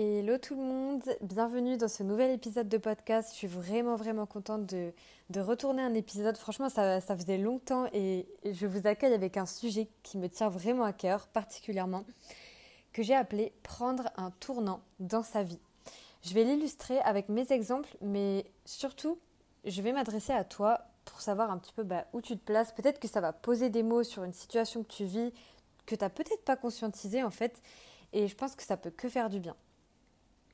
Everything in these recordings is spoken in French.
Hello tout le monde, bienvenue dans ce nouvel épisode de podcast. Je suis vraiment vraiment contente de, retourner un épisode. Franchement, ça, ça, faisait longtemps et je vous accueille avec un sujet qui me tient vraiment à cœur, particulièrement, que j'ai appelé Prendre un tournant dans sa vie. Je vais l'illustrer avec mes exemples, mais surtout, je vais m'adresser à toi pour savoir un petit peu bah, où tu te places. Peut-être que ça va poser des mots sur une situation que tu vis, que tu n'as peut-être pas conscientisé en fait, et je pense que ça peut que faire du bien.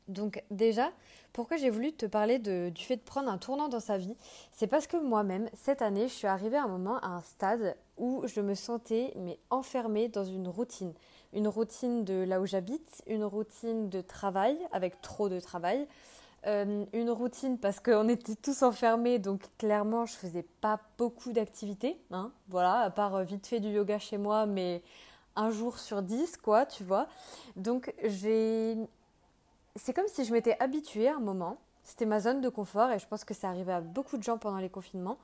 Donc déjà, pourquoi j'ai voulu te parler du fait de prendre un tournant dans sa vie? C'est parce que moi-même, cette année, je suis arrivée à un moment, à un stade où je me sentais mais enfermée dans une routine. Une routine de là où j'habite, une routine de travail, avec trop de travail, euh, une routine parce qu'on était tous enfermés, donc clairement, je faisais pas beaucoup d'activités. Hein, voilà, à part euh, vite fait du yoga chez moi, mais un jour sur dix, quoi, tu vois. Donc j'ai c'est comme si je m'étais habituée à un moment. C'était ma zone de confort et je pense que ça arrivait à beaucoup de gens pendant les confinements.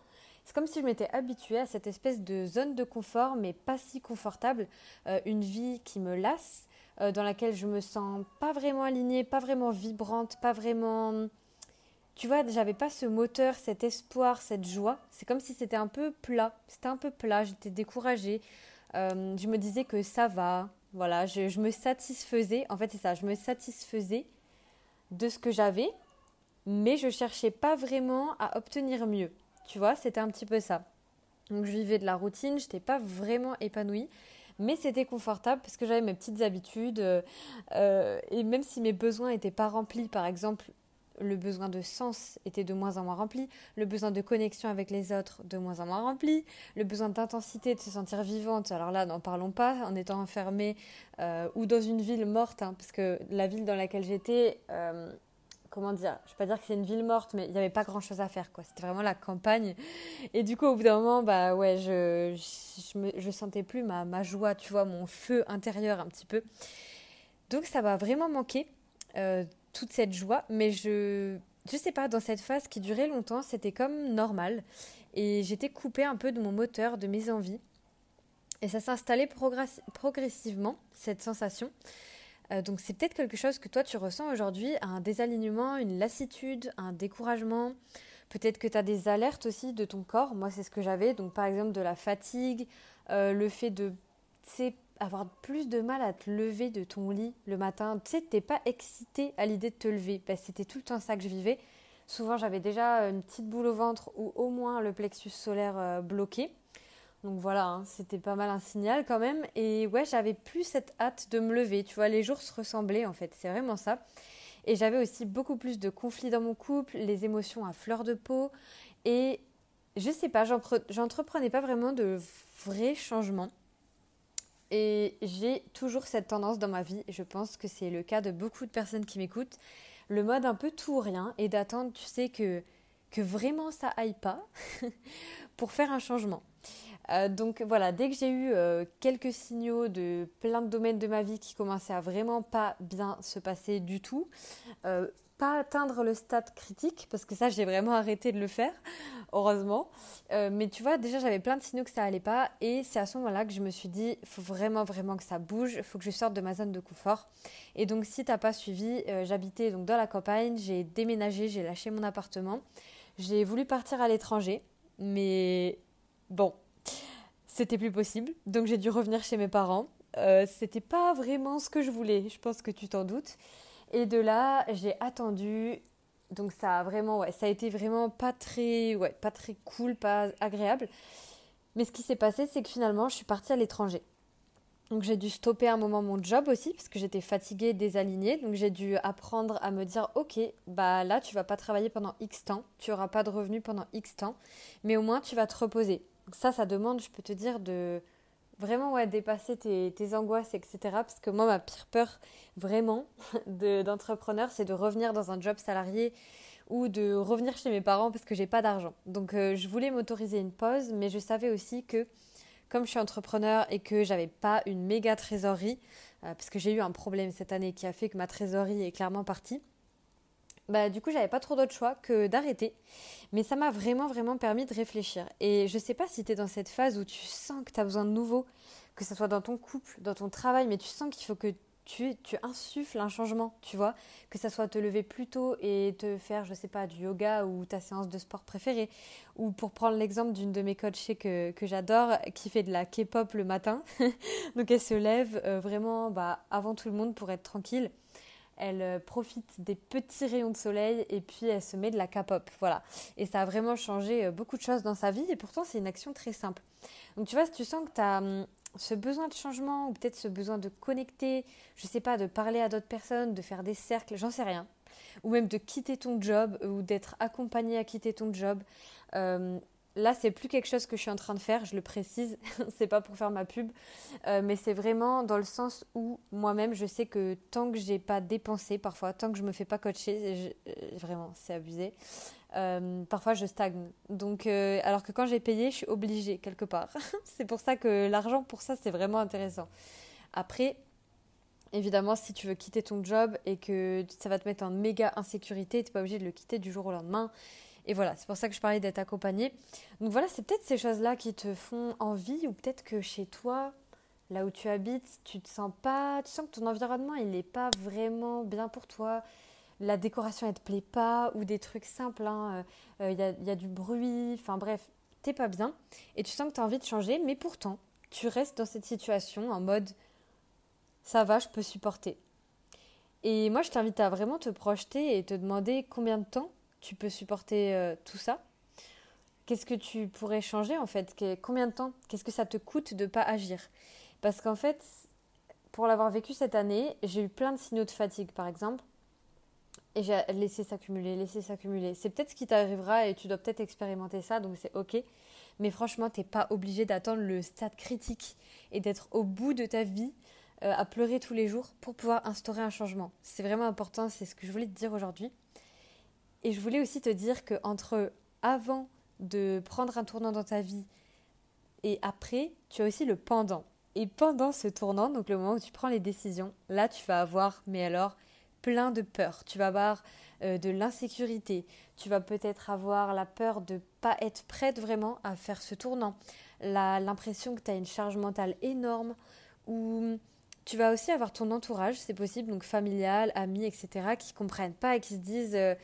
C'est comme si je m'étais habituée à cette espèce de zone de confort, mais pas si confortable, euh, une vie qui me lasse, euh, dans laquelle je me sens pas vraiment alignée, pas vraiment vibrante, pas vraiment. Tu vois, j'avais pas ce moteur, cet espoir, cette joie. C'est comme si c'était un peu plat. C'était un peu plat, j'étais découragée. Euh, je me disais que ça va. Voilà, je, je me satisfaisais. En fait, c'est ça, je me satisfaisais de ce que j'avais, mais je cherchais pas vraiment à obtenir mieux. Tu vois, c'était un petit peu ça. Donc je vivais de la routine, je n'étais pas vraiment épanouie, mais c'était confortable parce que j'avais mes petites habitudes euh, et même si mes besoins n'étaient pas remplis, par exemple le besoin de sens était de moins en moins rempli, le besoin de connexion avec les autres de moins en moins rempli, le besoin d'intensité, de se sentir vivante, alors là n'en parlons pas, en étant enfermée euh, ou dans une ville morte, hein, parce que la ville dans laquelle j'étais, euh, comment dire, je ne vais pas dire que c'est une ville morte, mais il n'y avait pas grand chose à faire, quoi. C'était vraiment la campagne. Et du coup, au bout d'un moment, bah ouais, je, je, je sentais plus ma, ma joie, tu vois, mon feu intérieur un petit peu. Donc ça m'a vraiment manqué. Euh, toute cette joie, mais je je sais pas, dans cette phase qui durait longtemps, c'était comme normal et j'étais coupée un peu de mon moteur, de mes envies. Et ça s'installait progressivement, cette sensation. Euh, donc c'est peut-être quelque chose que toi tu ressens aujourd'hui, un désalignement, une lassitude, un découragement. Peut-être que tu as des alertes aussi de ton corps. Moi c'est ce que j'avais. Donc par exemple de la fatigue, euh, le fait de avoir plus de mal à te lever de ton lit le matin. Tu sais, t'es pas excité à l'idée de te lever. Ben, C'était tout le temps ça que je vivais. Souvent, j'avais déjà une petite boule au ventre ou au moins le plexus solaire euh, bloqué. Donc voilà, hein, c'était pas mal un signal quand même. Et ouais, j'avais plus cette hâte de me lever. Tu vois, les jours se ressemblaient en fait. C'est vraiment ça. Et j'avais aussi beaucoup plus de conflits dans mon couple, les émotions à fleur de peau. Et je sais pas, j'entreprenais pas vraiment de vrais changements. Et j'ai toujours cette tendance dans ma vie, je pense que c'est le cas de beaucoup de personnes qui m'écoutent, le mode un peu tout ou rien, et d'attendre, tu sais, que, que vraiment ça aille pas pour faire un changement. Euh, donc voilà, dès que j'ai eu euh, quelques signaux de plein de domaines de ma vie qui commençaient à vraiment pas bien se passer du tout, euh, pas atteindre le stade critique, parce que ça, j'ai vraiment arrêté de le faire, heureusement. Euh, mais tu vois, déjà, j'avais plein de signaux que ça allait pas. Et c'est à ce moment-là que je me suis dit, faut vraiment, vraiment que ça bouge. Faut que je sorte de ma zone de confort. Et donc, si tu n'as pas suivi, euh, j'habitais donc dans la campagne. J'ai déménagé, j'ai lâché mon appartement. J'ai voulu partir à l'étranger. Mais bon, c'était plus possible. Donc, j'ai dû revenir chez mes parents. Euh, c'était pas vraiment ce que je voulais. Je pense que tu t'en doutes. Et de là, j'ai attendu. Donc ça a vraiment, ouais, ça a été vraiment pas très, ouais, pas très cool, pas agréable. Mais ce qui s'est passé, c'est que finalement, je suis partie à l'étranger. Donc j'ai dû stopper un moment mon job aussi parce que j'étais fatiguée, désalignée. Donc j'ai dû apprendre à me dire ok, bah là tu vas pas travailler pendant X temps, tu auras pas de revenus pendant X temps, mais au moins tu vas te reposer. Donc ça, ça demande, je peux te dire, de vraiment ouais, dépasser tes, angoisses, etc. Parce que moi, ma pire peur, vraiment, d'entrepreneur, c'est de revenir dans un job salarié ou de revenir chez mes parents parce que j'ai pas d'argent. Donc, euh, je voulais m'autoriser une pause, mais je savais aussi que, comme je suis entrepreneur et que j'avais pas une méga trésorerie, euh, parce que j'ai eu un problème cette année qui a fait que ma trésorerie est clairement partie, bah, du coup, j'avais pas trop d'autre choix que d'arrêter. Mais ça m'a vraiment, vraiment permis de réfléchir. Et je sais pas si tu es dans cette phase où tu sens que tu as besoin de nouveau, que ce soit dans ton couple, dans ton travail, mais tu sens qu'il faut que tu, insuffles un changement, tu vois. Que ça soit te lever plus tôt et te faire, je sais pas, du yoga ou ta séance de sport préférée. Ou pour prendre l'exemple d'une de mes coachées que, que j'adore, qui fait de la K-pop le matin. Donc elle se lève euh, vraiment bah, avant tout le monde pour être tranquille. Elle euh, profite des petits rayons de soleil et puis elle se met de la K-pop. Voilà. Et ça a vraiment changé euh, beaucoup de choses dans sa vie et pourtant c'est une action très simple. Donc tu vois, si tu sens que tu as hum, ce besoin de changement ou peut-être ce besoin de connecter, je sais pas, de parler à d'autres personnes, de faire des cercles, j'en sais rien. Ou même de quitter ton job ou d'être accompagné à quitter ton job. Euh, là, c'est plus quelque chose que je suis en train de faire, je le précise, c'est pas pour faire ma pub, euh, mais c'est vraiment dans le sens où moi-même, je sais que tant que j'ai pas dépensé, parfois, tant que je me fais pas coacher, euh, vraiment, c'est abusé. Euh, parfois je stagne. Donc, alors que quand j'ai payé, je suis obligée quelque part. c'est pour ça que l'argent pour ça, c'est vraiment intéressant. Après, évidemment, si tu veux quitter ton job et que ça va te mettre en méga insécurité, tu n'es pas obligé de le quitter du jour au lendemain. Et voilà, c'est pour ça que je parlais d'être accompagnée. Donc voilà, c'est peut-être ces choses-là qui te font envie ou peut-être que chez toi, là où tu habites, tu te sens pas, tu sens que ton environnement, il n'est pas vraiment bien pour toi la décoration elle te plaît pas ou des trucs simples, il hein, euh, euh, y, a, du bruit, enfin bref, t'es pas bien et tu sens que tu as envie de changer, mais pourtant tu restes dans cette situation en mode ça va, je peux supporter. Et moi je t'invite à vraiment te projeter et te demander combien de temps tu peux supporter euh, tout ça. Qu'est-ce que tu pourrais changer en fait? Combien de temps Qu'est-ce que ça te coûte de ne pas agir? Parce qu'en fait, pour l'avoir vécu cette année, j'ai eu plein de signaux de fatigue par exemple et j'ai laissé s'accumuler, laisser s'accumuler. C'est peut-être ce qui t'arrivera et tu dois peut-être expérimenter ça, donc c'est ok. Mais franchement, t'es pas obligé d'attendre le stade critique et d'être au bout de ta vie euh, à pleurer tous les jours pour pouvoir instaurer un changement. C'est vraiment important, c'est ce que je voulais te dire aujourd'hui. Et je voulais aussi te dire que entre avant de prendre un tournant dans ta vie et après, tu as aussi le pendant. Et pendant ce tournant, donc le moment où tu prends les décisions, là tu vas avoir, mais alors, plein de peur. Tu vas avoir euh, de l'insécurité. Tu vas peut-être avoir la peur de pas être prête vraiment à faire ce tournant. L'impression que tu as une charge mentale énorme. Ou tu vas aussi avoir ton entourage, c'est possible, donc familial, amis, etc., qui comprennent pas et qui se disent. Euh,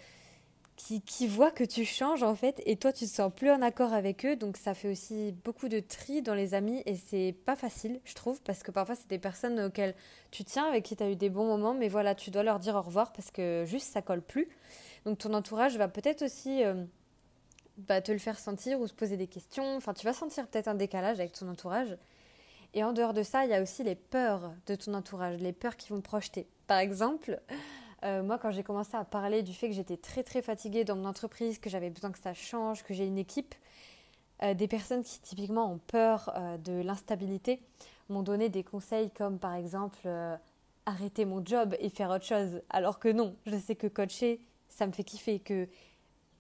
qui, qui, voient que tu changes en fait et toi tu te sens plus en accord avec eux. Donc ça fait aussi beaucoup de tri dans les amis et c'est pas facile je trouve parce que parfois c'est des personnes auxquelles tu tiens avec qui tu as eu des bons moments mais voilà tu dois leur dire au revoir parce que juste ça colle plus. Donc ton entourage va peut-être aussi euh, bah, te le faire sentir ou se poser des questions. Enfin tu vas sentir peut-être un décalage avec ton entourage. Et en dehors de ça il y a aussi les peurs de ton entourage les peurs qui vont projeter. Par exemple euh, moi, quand j'ai commencé à parler du fait que j'étais très très fatiguée dans mon entreprise, que j'avais besoin que ça change, que j'ai une équipe, euh, des personnes qui typiquement ont peur euh, de l'instabilité m'ont donné des conseils comme par exemple arrêter mon job et faire autre chose. Alors que non, je sais que coacher, ça me fait kiffer, que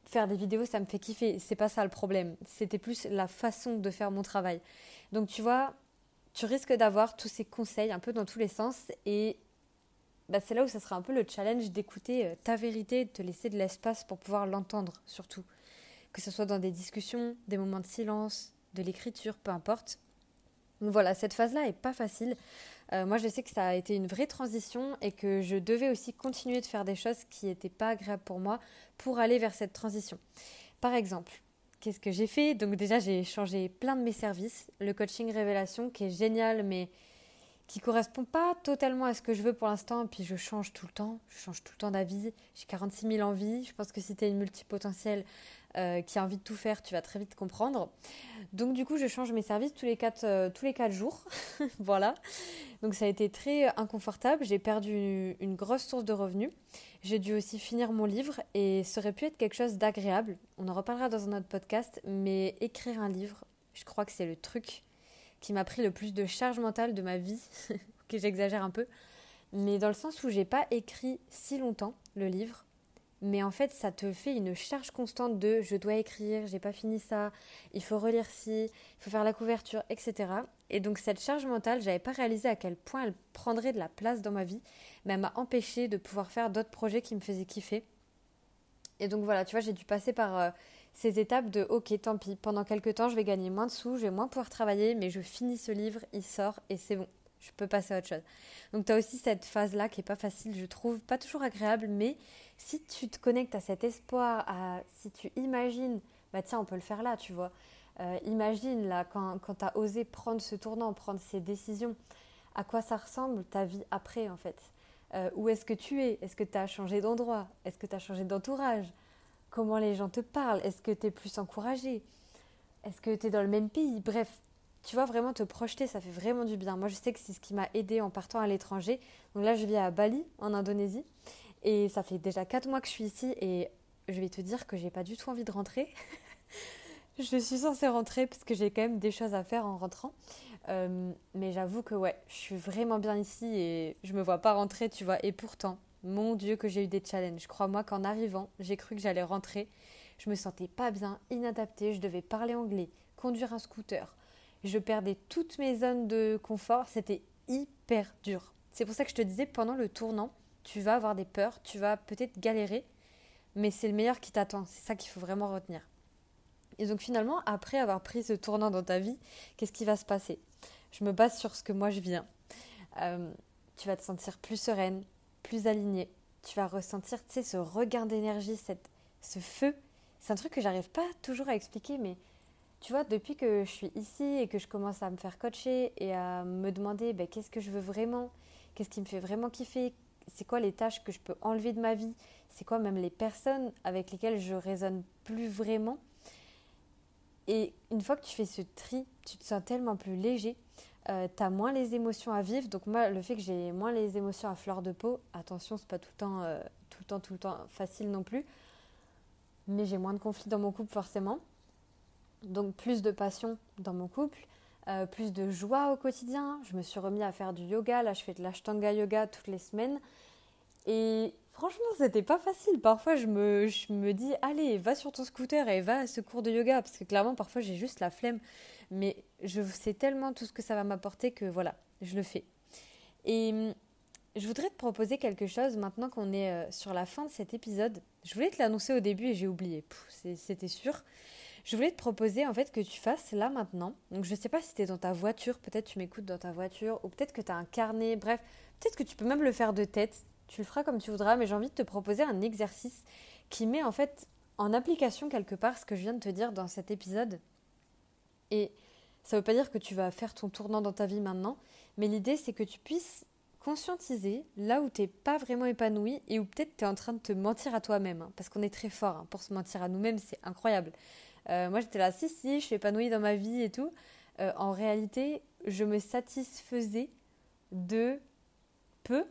faire des vidéos, ça me fait kiffer. C'est pas ça le problème. C'était plus la façon de faire mon travail. Donc tu vois, tu risques d'avoir tous ces conseils un peu dans tous les sens et bah, c'est là où ça sera un peu le challenge d'écouter euh, ta vérité, de te laisser de l'espace pour pouvoir l'entendre surtout. Que ce soit dans des discussions, des moments de silence, de l'écriture, peu importe. Donc voilà, cette phase-là est pas facile. Euh, moi, je sais que ça a été une vraie transition et que je devais aussi continuer de faire des choses qui n'étaient pas agréables pour moi pour aller vers cette transition. Par exemple, qu'est-ce que j'ai fait? Donc déjà, j'ai changé plein de mes services. Le coaching révélation qui est génial, mais qui correspond pas totalement à ce que je veux pour l'instant. Puis je change tout le temps, je change tout le temps d'avis. J'ai 46 000 envies. Je pense que si tu es une multipotentielle euh, qui a envie de tout faire, tu vas très vite comprendre. Donc du coup, je change mes services tous les 4, euh, tous les quatre jours. voilà. Donc ça a été très inconfortable. J'ai perdu une grosse source de revenus. J'ai dû aussi finir mon livre et ça aurait pu être quelque chose d'agréable. On en reparlera dans un autre podcast, mais écrire un livre, je crois que c'est le truc qui m'a pris le plus de charge mentale de ma vie, que j'exagère un peu, mais dans le sens où j'ai pas écrit si longtemps le livre, mais en fait ça te fait une charge constante de je dois écrire, j'ai pas fini ça, il faut relire ci, il faut faire la couverture, etc. Et donc cette charge mentale, j'avais pas réalisé à quel point elle prendrait de la place dans ma vie, mais elle m'a empêché de pouvoir faire d'autres projets qui me faisaient kiffer. Et donc voilà, tu vois, j'ai dû passer par euh, ces étapes de ok, tant pis, pendant quelques temps, je vais gagner moins de sous, je vais moins pouvoir travailler, mais je finis ce livre, il sort et c'est bon. je peux passer à autre chose. Donc tu as aussi cette phase-là qui est pas facile, je trouve, pas toujours agréable, mais si tu te connectes à cet espoir, à, si tu imagines, bah tiens, on peut le faire là, tu vois. Euh, imagine là, quand, quand tu as osé prendre ce tournant, prendre ces décisions, à quoi ça ressemble ta vie après en fait? Euh, Où est-ce que tu es? Est-ce que tu as changé d'endroit? Est-ce que tu as changé d'entourage? Comment les gens te parlent Est-ce que tu es plus encouragé? Est-ce que tu es dans le même pays? Bref, tu vois, vraiment te projeter, ça fait vraiment du bien. Moi, je sais que c'est ce qui m'a aidé en partant à l'étranger. Donc là, je vis à Bali, en Indonésie. Et ça fait déjà 4 mois que je suis ici. Et je vais te dire que j'ai pas du tout envie de rentrer. je suis censée rentrer parce que j'ai quand même des choses à faire en rentrant. Euh, mais j'avoue que ouais, je suis vraiment bien ici et je me vois pas rentrer, tu vois. Et pourtant, mon Dieu, que j'ai eu des challenges. Crois-moi qu'en arrivant, j'ai cru que j'allais rentrer. Je me sentais pas bien, inadaptée. Je devais parler anglais, conduire un scooter, je perdais toutes mes zones de confort, c'était hyper dur. C'est pour ça que je te disais, pendant le tournant, tu vas avoir des peurs, tu vas peut-être galérer, mais c'est le meilleur qui t'attend. C'est ça qu'il faut vraiment retenir. Et donc finalement, après avoir pris ce tournant dans ta vie, qu'est-ce qui va se passer? Je me base sur ce que moi je viens. Euh, tu vas te sentir plus sereine, plus alignée. Tu vas ressentir, ce regain d'énergie, ce feu. C'est un truc que j'arrive pas toujours à expliquer, mais tu vois, depuis que je suis ici et que je commence à me faire coacher et à me demander ben, qu'est-ce que je veux vraiment, qu'est-ce qui me fait vraiment kiffer, c'est quoi les tâches que je peux enlever de ma vie, c'est quoi même les personnes avec lesquelles je résonne plus vraiment? Et une fois que tu fais ce tri, tu te sens tellement plus léger, euh, tu as moins les émotions à vivre. Donc moi, le fait que j'ai moins les émotions à fleur de peau, attention, c'est pas tout le temps, euh, tout le temps, tout le temps facile non plus, mais j'ai moins de conflits dans mon couple forcément. Donc plus de passion dans mon couple, euh, plus de joie au quotidien. Je me suis remis à faire du yoga. Là, je fais de l'ashtanga yoga toutes les semaines. Et franchement, c'était pas facile. Parfois, je me, je me dis, allez, va sur ton scooter et va à ce cours de yoga. Parce que clairement, parfois, j'ai juste la flemme. Mais je sais tellement tout ce que ça va m'apporter que voilà, je le fais. Et hum, je voudrais te proposer quelque chose maintenant qu'on est euh, sur la fin de cet épisode. Je voulais te l'annoncer au début et j'ai oublié. C'était sûr. Je voulais te proposer en fait que tu fasses là maintenant. Donc je ne sais pas si tu es dans ta voiture, peut-être tu m'écoutes dans ta voiture, ou peut-être que tu as un carnet, bref, peut-être que tu peux même le faire de tête. Tu le feras comme tu voudras, mais j'ai envie de te proposer un exercice qui met en fait en application quelque part ce que je viens de te dire dans cet épisode. Et ça ne veut pas dire que tu vas faire ton tournant dans ta vie maintenant, mais l'idée c'est que tu puisses conscientiser là où tu n'es pas vraiment épanoui et où peut-être tu es en train de te mentir à toi-même. Hein, parce qu'on est très fort hein, pour se mentir à nous-mêmes, c'est incroyable. Euh, moi, j'étais là, si, si, je suis épanouie dans ma vie et tout. Euh, en réalité, je me satisfaisais de peu,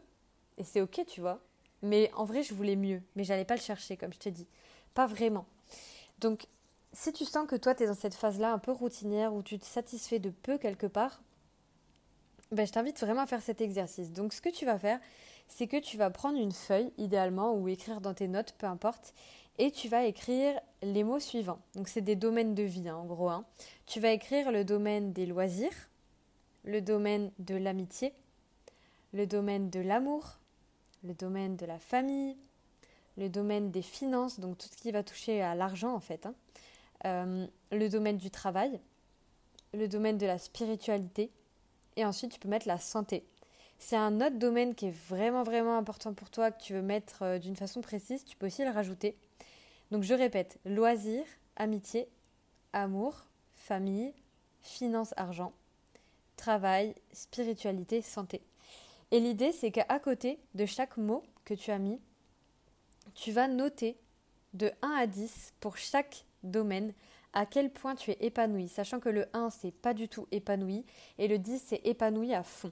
et c'est ok, tu vois. Mais en vrai, je voulais mieux, mais j'allais pas le chercher, comme je te dis. Pas vraiment. Donc, si tu sens que toi, tu es dans cette phase-là un peu routinière, où tu te satisfais de peu quelque part, ben, je t'invite vraiment à faire cet exercice. Donc, ce que tu vas faire, c'est que tu vas prendre une feuille, idéalement, ou écrire dans tes notes, peu importe, et tu vas écrire les mots suivants. Donc c'est des domaines de vie hein, en gros. Hein. Tu vas écrire le domaine des loisirs, le domaine de l'amitié, le domaine de l'amour, le domaine de la famille, le domaine des finances, donc tout ce qui va toucher à l'argent en fait, hein. euh, le domaine du travail, le domaine de la spiritualité, et ensuite tu peux mettre la santé. C'est un autre domaine qui est vraiment vraiment important pour toi, que tu veux mettre euh, d'une façon précise, tu peux aussi le rajouter. Donc je répète, loisirs, amitié, amour, famille, finance, argent, travail, spiritualité, santé. Et l'idée, c'est qu'à côté de chaque mot que tu as mis, tu vas noter de 1 à 10 pour chaque domaine à quel point tu es épanoui, sachant que le 1, c'est pas du tout épanoui, et le 10, c'est épanoui à fond.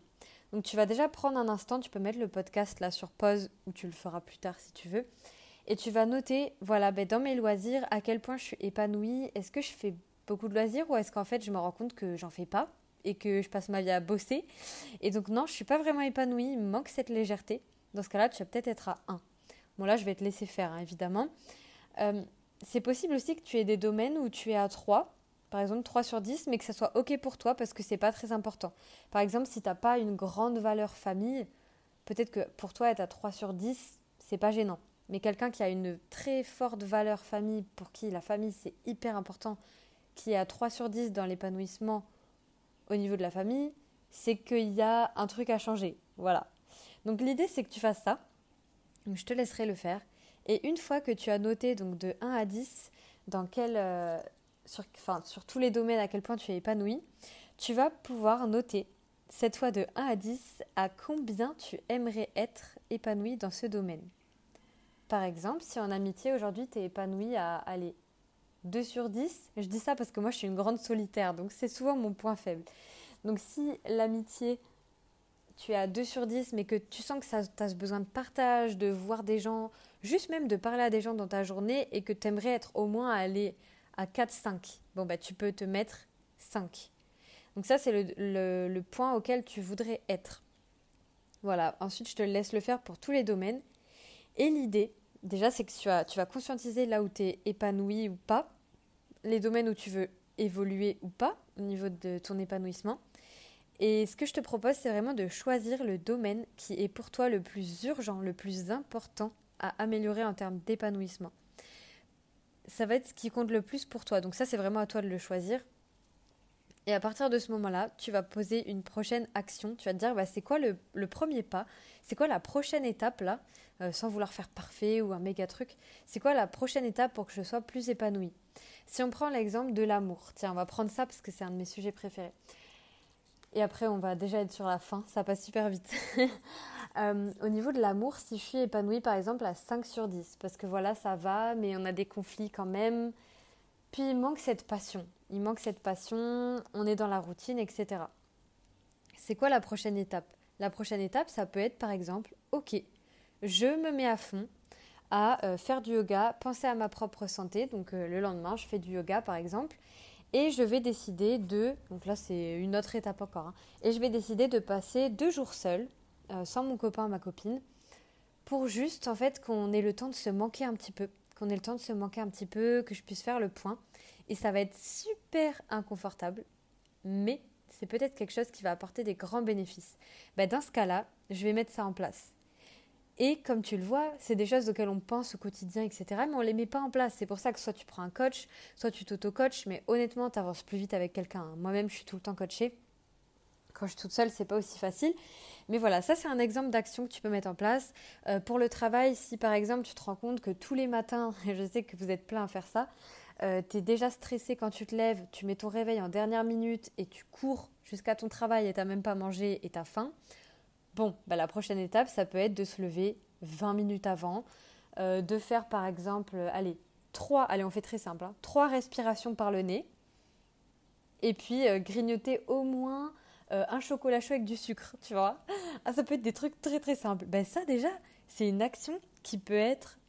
Donc tu vas déjà prendre un instant, tu peux mettre le podcast là sur pause, ou tu le feras plus tard si tu veux, et tu vas noter, voilà, ben, dans mes loisirs, à quel point je suis épanouie. Est-ce que je fais beaucoup de loisirs ou est-ce qu'en fait je me rends compte que j'en fais pas? Et que je passe ma vie à bosser Et donc non, je suis pas vraiment épanouie, il me manque cette légèreté. Dans ce cas-là, tu vas peut-être être à 1. Bon là, je vais te laisser faire, hein, évidemment. Euh, c'est possible aussi que tu aies des domaines où tu es à 3, par exemple 3 sur 10, mais que ça soit OK pour toi parce que c'est pas très important. Par exemple, si tu n'as pas une grande valeur famille, peut-être que pour toi être à 3 sur 10, c'est pas gênant. Mais quelqu'un qui a une très forte valeur famille, pour qui la famille c'est hyper important, qui est à 3 sur 10 dans l'épanouissement au niveau de la famille, c'est qu'il y a un truc à changer. Voilà. Donc l'idée c'est que tu fasses ça. je te laisserai le faire. Et une fois que tu as noté donc de 1 à 10 dans quel, euh, sur, sur tous les domaines à quel point tu es épanoui, tu vas pouvoir noter cette fois de 1 à 10 à combien tu aimerais être épanoui dans ce domaine. Par exemple, si en amitié aujourd'hui tu es épanoui à aller 2 sur 10, je dis ça parce que moi je suis une grande solitaire, donc c'est souvent mon point faible. Donc si l'amitié, tu es à 2 sur 10, mais que tu sens que tu as besoin de partage, de voir des gens, juste même de parler à des gens dans ta journée et que tu aimerais être au moins à aller à 4-5, bon bah tu peux te mettre 5. Donc ça c'est le, le point auquel tu voudrais être. Voilà, ensuite je te laisse le faire pour tous les domaines. Et l'idée, déjà, c'est que tu vas, conscientiser là où tu es épanoui ou pas, les domaines où tu veux évoluer ou pas au niveau de ton épanouissement. Et ce que je te propose, c'est vraiment de choisir le domaine qui est pour toi le plus urgent, le plus important à améliorer en termes d'épanouissement. Ça va être ce qui compte le plus pour toi. Donc ça, c'est vraiment à toi de le choisir. Et à partir de ce moment-là, tu vas poser une prochaine action. Tu vas te dire, bah, c'est quoi le, le, premier pas? C'est quoi la prochaine étape là euh, Sans vouloir faire parfait ou un méga truc. C'est quoi la prochaine étape pour que je sois plus épanouie? Si on prend l'exemple de l'amour. Tiens, on va prendre ça parce que c'est un de mes sujets préférés. Et après, on va déjà être sur la fin. Ça passe super vite. euh, au niveau de l'amour, si je suis épanouie par exemple à 5 sur 10, parce que voilà, ça va, mais on a des conflits quand même. Puis il manque cette passion il manque cette passion, on est dans la routine, etc. C'est quoi la prochaine étape? La prochaine étape, ça peut être par exemple, ok, je me mets à fond à euh, faire du yoga, penser à ma propre santé, donc euh, le lendemain, je fais du yoga par exemple, et je vais décider de, donc là c'est une autre étape encore, hein, et je vais décider de passer deux jours seul, euh, sans mon copain ma copine, pour juste en fait qu'on ait le temps de se manquer un petit peu, qu'on ait le temps de se manquer un petit peu, que je puisse faire le point et ça va être super inconfortable, mais c'est peut-être quelque chose qui va apporter des grands bénéfices. Ben, dans ce cas-là, je vais mettre ça en place. Et comme tu le vois, c'est des choses auxquelles on pense au quotidien, etc. Mais on ne les met pas en place. C'est pour ça que soit tu prends un coach, soit tu t'auto-coaches, mais honnêtement, tu avances plus vite avec quelqu'un. Moi-même, je suis tout le temps coachée. Quand je suis toute seule, c'est pas aussi facile. Mais voilà, ça c'est un exemple d'action que tu peux mettre en place. Euh, pour le travail, si par exemple tu te rends compte que tous les matins, et je sais que vous êtes plein à faire ça, euh, tu es déjà stressé quand tu te lèves, tu mets ton réveil en dernière minute et tu cours jusqu'à ton travail et tu même pas mangé et tu as faim, bon, bah, la prochaine étape, ça peut être de se lever 20 minutes avant, euh, de faire par exemple, allez, trois, allez, on fait très simple, hein, trois respirations par le nez, et puis euh, grignoter au moins un chocolat chaud avec du sucre, tu vois. Ah, ça peut être des trucs très très simples. Ben ça déjà, c'est une action qui peut être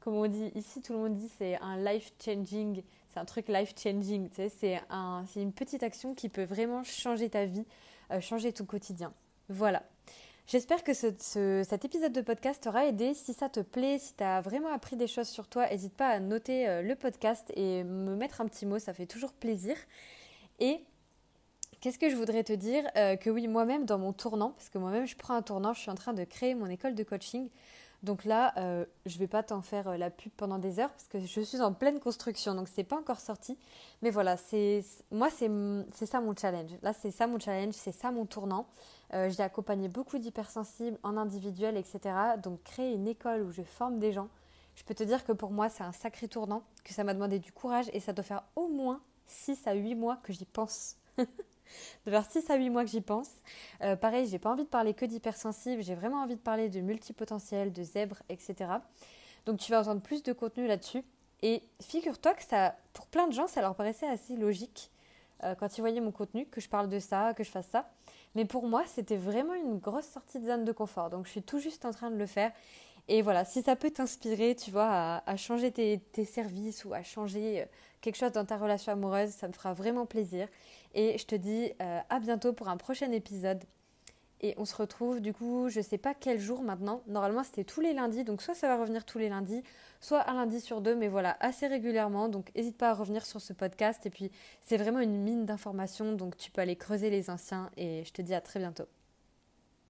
comme on dit ici, tout le monde dit c'est un life changing, c'est un truc life changing, tu sais, c'est un, une petite action qui peut vraiment changer ta vie, euh, changer ton quotidien. Voilà. J'espère que ce, cet épisode de podcast t'aura aidé. Si ça te plaît, si tu as vraiment appris des choses sur toi, n'hésite pas à noter euh, le podcast et me mettre un petit mot, ça fait toujours plaisir. Et qu'est-ce que je voudrais te dire euh, Que oui, moi-même, dans mon tournant, parce que moi-même, je prends un tournant, je suis en train de créer mon école de coaching. Donc là, euh, je ne vais pas t'en faire la pub pendant des heures parce que je suis en pleine construction, donc c'est pas encore sorti. Mais voilà, c'est moi c'est ça mon challenge. Là, c'est ça mon challenge, c'est ça mon tournant. Euh, j'ai accompagné beaucoup d'hypersensibles en individuel, etc. Donc créer une école où je forme des gens, je peux te dire que pour moi c'est un sacré tournant, que ça m'a demandé du courage et ça doit faire au moins 6 à 8 mois que j'y pense. de faire 6 à 8 mois que j'y pense. Euh, pareil, j'ai pas envie de parler que d'hypersensibles, j'ai vraiment envie de parler de multipotentiel, de zèbres, etc. Donc tu vas entendre plus de contenu là-dessus. Et figure-toi que ça, pour plein de gens, ça leur paraissait assez logique euh, quand ils voyaient mon contenu, que je parle de ça, que je fasse ça. Mais pour moi, c'était vraiment une grosse sortie de zone de confort. Donc je suis tout juste en train de le faire. Et voilà, si ça peut t'inspirer, tu vois, à, changer tes, services ou à changer euh, quelque chose dans ta relation amoureuse, ça me fera vraiment plaisir. Et je te dis euh, à bientôt pour un prochain épisode. Et on se retrouve du coup, je sais pas quel jour maintenant. Normalement, c'était tous les lundis, donc soit ça va revenir tous les lundis, soit un lundi sur deux, mais voilà, assez régulièrement. Donc n'hésite pas à revenir sur ce podcast. Et puis, c'est vraiment une mine d'informations, donc tu peux aller creuser les anciens. Et je te dis à très bientôt.